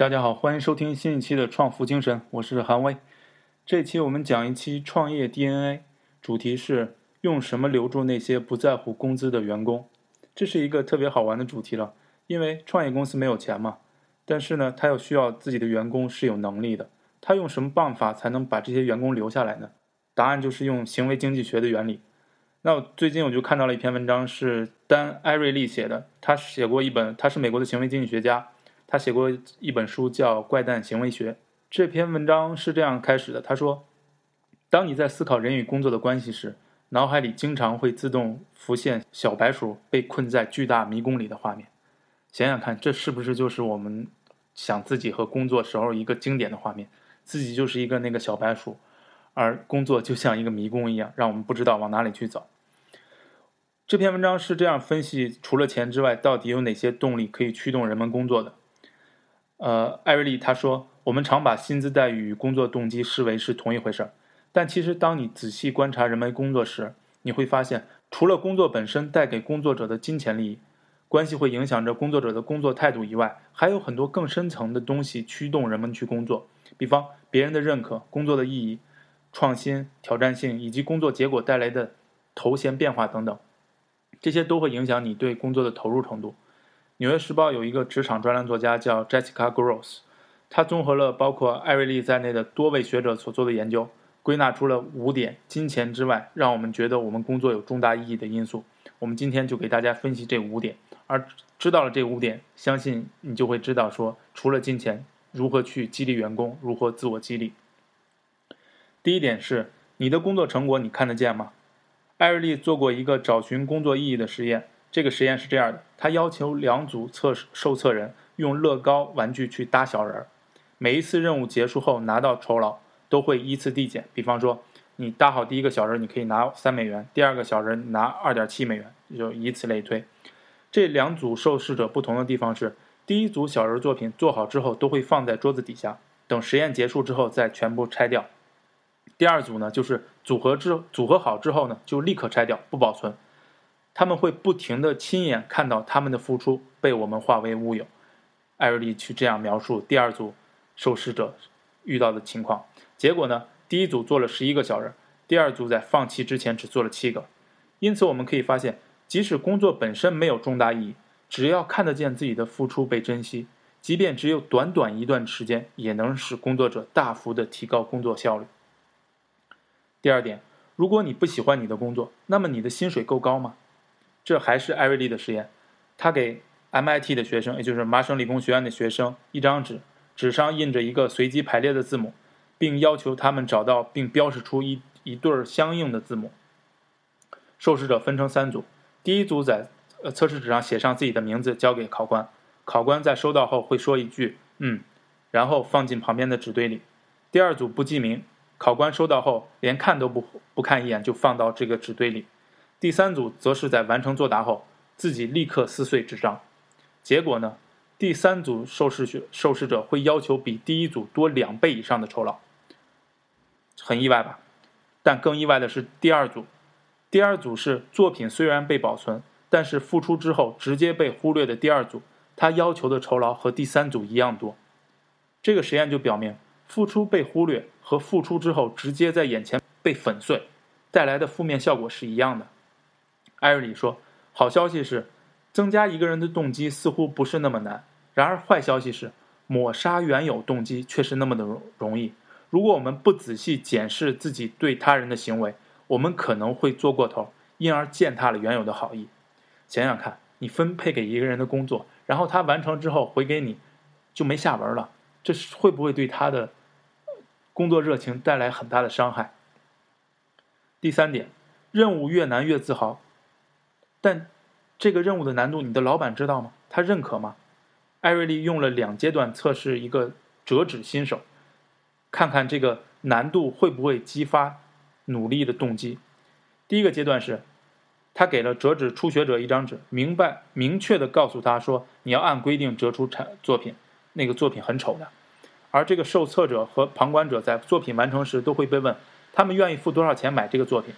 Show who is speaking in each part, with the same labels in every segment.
Speaker 1: 大家好，欢迎收听新一期的《创富精神》，我是韩威。这期我们讲一期创业 DNA，主题是用什么留住那些不在乎工资的员工。这是一个特别好玩的主题了，因为创业公司没有钱嘛，但是呢，他又需要自己的员工是有能力的。他用什么办法才能把这些员工留下来呢？答案就是用行为经济学的原理。那我最近我就看到了一篇文章，是丹·艾瑞利写的，他写过一本，他是美国的行为经济学家。他写过一本书叫《怪诞行为学》。这篇文章是这样开始的：他说，当你在思考人与工作的关系时，脑海里经常会自动浮现小白鼠被困在巨大迷宫里的画面。想想看，这是不是就是我们想自己和工作时候一个经典的画面？自己就是一个那个小白鼠，而工作就像一个迷宫一样，让我们不知道往哪里去走。这篇文章是这样分析：除了钱之外，到底有哪些动力可以驱动人们工作的？呃，艾瑞利他说，我们常把薪资待遇与工作动机视为是同一回事儿，但其实当你仔细观察人们工作时，你会发现，除了工作本身带给工作者的金钱利益，关系会影响着工作者的工作态度以外，还有很多更深层的东西驱动人们去工作，比方别人的认可、工作的意义、创新、挑战性以及工作结果带来的头衔变化等等，这些都会影响你对工作的投入程度。《纽约时报》有一个职场专栏作家叫 Jessica Gross，他综合了包括艾瑞利在内的多位学者所做的研究，归纳出了五点金钱之外让我们觉得我们工作有重大意义的因素。我们今天就给大家分析这五点，而知道了这五点，相信你就会知道说，除了金钱，如何去激励员工，如何自我激励。第一点是你的工作成果你看得见吗？艾瑞利做过一个找寻工作意义的实验。这个实验是这样的：他要求两组测受测人用乐高玩具去搭小人儿，每一次任务结束后拿到酬劳都会依次递减。比方说，你搭好第一个小人，你可以拿三美元；第二个小人拿二点七美元，就以此类推。这两组受试者不同的地方是：第一组小人作品做好之后都会放在桌子底下，等实验结束之后再全部拆掉；第二组呢，就是组合之组合好之后呢，就立刻拆掉，不保存。他们会不停地亲眼看到他们的付出被我们化为乌有。艾瑞利去这样描述第二组受试者遇到的情况。结果呢，第一组做了十一个小人，第二组在放弃之前只做了七个。因此，我们可以发现，即使工作本身没有重大意义，只要看得见自己的付出被珍惜，即便只有短短一段时间，也能使工作者大幅地提高工作效率。第二点，如果你不喜欢你的工作，那么你的薪水够高吗？这还是艾瑞利的实验，他给 MIT 的学生，也就是麻省理工学院的学生一张纸，纸上印着一个随机排列的字母，并要求他们找到并标示出一一对相应的字母。受试者分成三组，第一组在呃测试纸上写上自己的名字，交给考官，考官在收到后会说一句“嗯”，然后放进旁边的纸堆里。第二组不记名，考官收到后连看都不不看一眼就放到这个纸堆里。第三组则是在完成作答后，自己立刻撕碎纸张。结果呢？第三组受试学受试者会要求比第一组多两倍以上的酬劳。很意外吧？但更意外的是第二组。第二组是作品虽然被保存，但是付出之后直接被忽略的第二组，他要求的酬劳和第三组一样多。这个实验就表明，付出被忽略和付出之后直接在眼前被粉碎，带来的负面效果是一样的。艾瑞里说：“好消息是，增加一个人的动机似乎不是那么难。然而，坏消息是，抹杀原有动机却是那么的容容易。如果我们不仔细检视自己对他人的行为，我们可能会做过头，因而践踏了原有的好意。想想看，你分配给一个人的工作，然后他完成之后回给你，就没下文了。这是会不会对他的工作热情带来很大的伤害？第三点，任务越难越自豪。”但这个任务的难度，你的老板知道吗？他认可吗？艾瑞利用了两阶段测试一个折纸新手，看看这个难度会不会激发努力的动机。第一个阶段是，他给了折纸初学者一张纸，明白明确的告诉他说，你要按规定折出产作品，那个作品很丑的。而这个受测者和旁观者在作品完成时都会被问，他们愿意付多少钱买这个作品。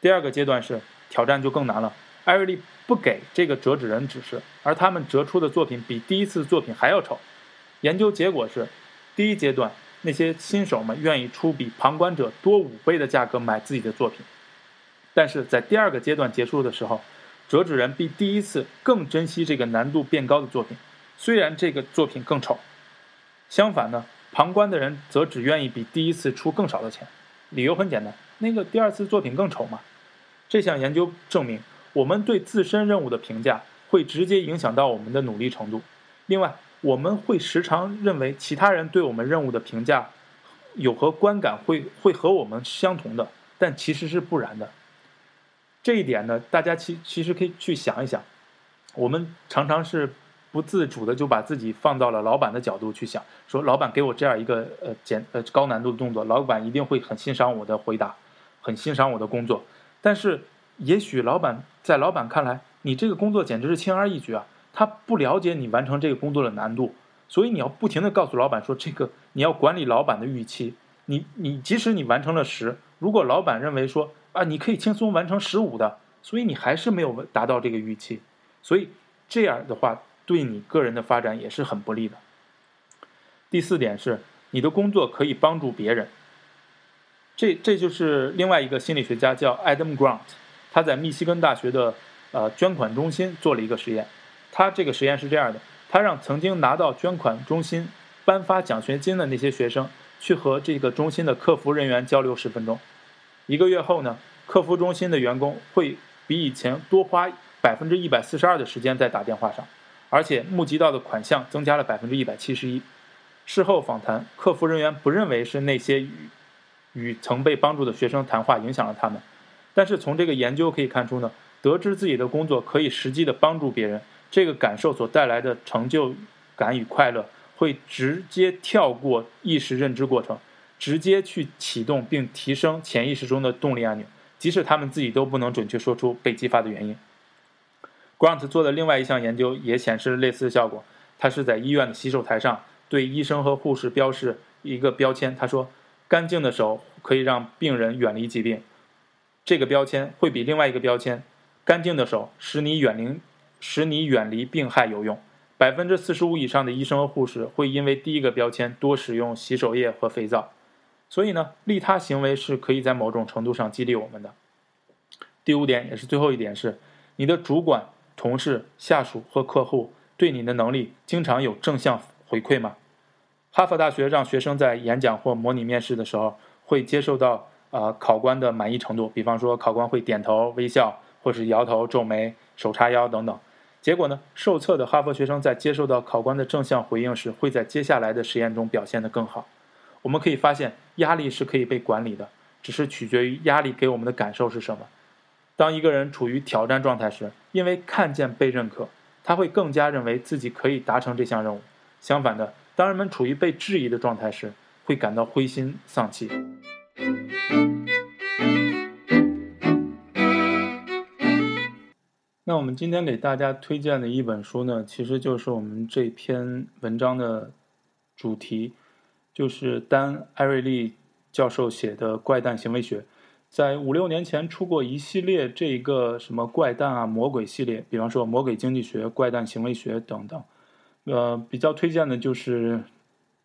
Speaker 1: 第二个阶段是。挑战就更难了。艾瑞利不给这个折纸人指示，而他们折出的作品比第一次作品还要丑。研究结果是，第一阶段那些新手们愿意出比旁观者多五倍的价格买自己的作品，但是在第二个阶段结束的时候，折纸人比第一次更珍惜这个难度变高的作品，虽然这个作品更丑。相反呢，旁观的人则只愿意比第一次出更少的钱，理由很简单，那个第二次作品更丑嘛。这项研究证明，我们对自身任务的评价会直接影响到我们的努力程度。另外，我们会时常认为其他人对我们任务的评价有何观感会会和我们相同的，但其实是不然的。这一点呢，大家其其实可以去想一想，我们常常是。不自主的就把自己放到了老板的角度去想，说老板给我这样一个呃简呃高难度的动作，老板一定会很欣赏我的回答，很欣赏我的工作。但是也许老板在老板看来，你这个工作简直是轻而易举啊，他不了解你完成这个工作的难度，所以你要不停的告诉老板说，这个你要管理老板的预期。你你即使你完成了十，如果老板认为说啊你可以轻松完成十五的，所以你还是没有达到这个预期，所以这样的话。对你个人的发展也是很不利的。第四点是，你的工作可以帮助别人。这这就是另外一个心理学家叫 Adam Grant，他在密西根大学的呃捐款中心做了一个实验。他这个实验是这样的：他让曾经拿到捐款中心颁发奖学金的那些学生去和这个中心的客服人员交流十分钟。一个月后呢，客服中心的员工会比以前多花百分之一百四十二的时间在打电话上。而且募集到的款项增加了百分之一百七十一。事后访谈，客服人员不认为是那些与曾被帮助的学生谈话影响了他们。但是从这个研究可以看出呢，得知自己的工作可以实际的帮助别人，这个感受所带来的成就感与快乐，会直接跳过意识认知过程，直接去启动并提升潜意识中的动力按钮，即使他们自己都不能准确说出被激发的原因。Grant 做的另外一项研究也显示了类似的效果。他是在医院的洗手台上对医生和护士标示一个标签，他说：“干净的手可以让病人远离疾病。”这个标签会比另外一个标签“干净的手使你远离使你远离病害”有用。百分之四十五以上的医生和护士会因为第一个标签多使用洗手液和肥皂。所以呢，利他行为是可以在某种程度上激励我们的。第五点也是最后一点是，你的主管。同事、下属和客户对你的能力经常有正向回馈吗？哈佛大学让学生在演讲或模拟面试的时候会接受到呃考官的满意程度，比方说考官会点头微笑，或是摇头皱眉、手叉腰等等。结果呢，受测的哈佛学生在接受到考官的正向回应时，会在接下来的实验中表现得更好。我们可以发现，压力是可以被管理的，只是取决于压力给我们的感受是什么。当一个人处于挑战状态时，因为看见被认可，他会更加认为自己可以达成这项任务。相反的，当人们处于被质疑的状态时，会感到灰心丧气。那我们今天给大家推荐的一本书呢，其实就是我们这篇文章的主题，就是丹·艾瑞利教授写的《怪诞行为学》。在五六年前出过一系列这个什么怪诞啊魔鬼系列，比方说魔鬼经济学、怪诞行为学等等，呃，比较推荐的就是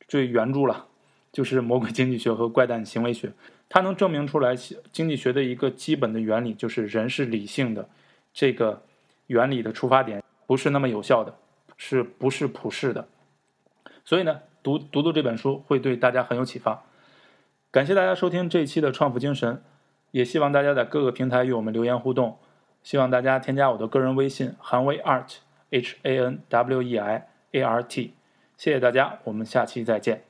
Speaker 1: 最原著了，就是魔鬼经济学和怪诞行为学。它能证明出来经济学的一个基本的原理，就是人是理性的，这个原理的出发点不是那么有效的，是不是普世的？所以呢，读读读这本书会对大家很有启发。感谢大家收听这一期的创富精神。也希望大家在各个平台与我们留言互动，希望大家添加我的个人微信韩威 art h a n w e i a r t，谢谢大家，我们下期再见。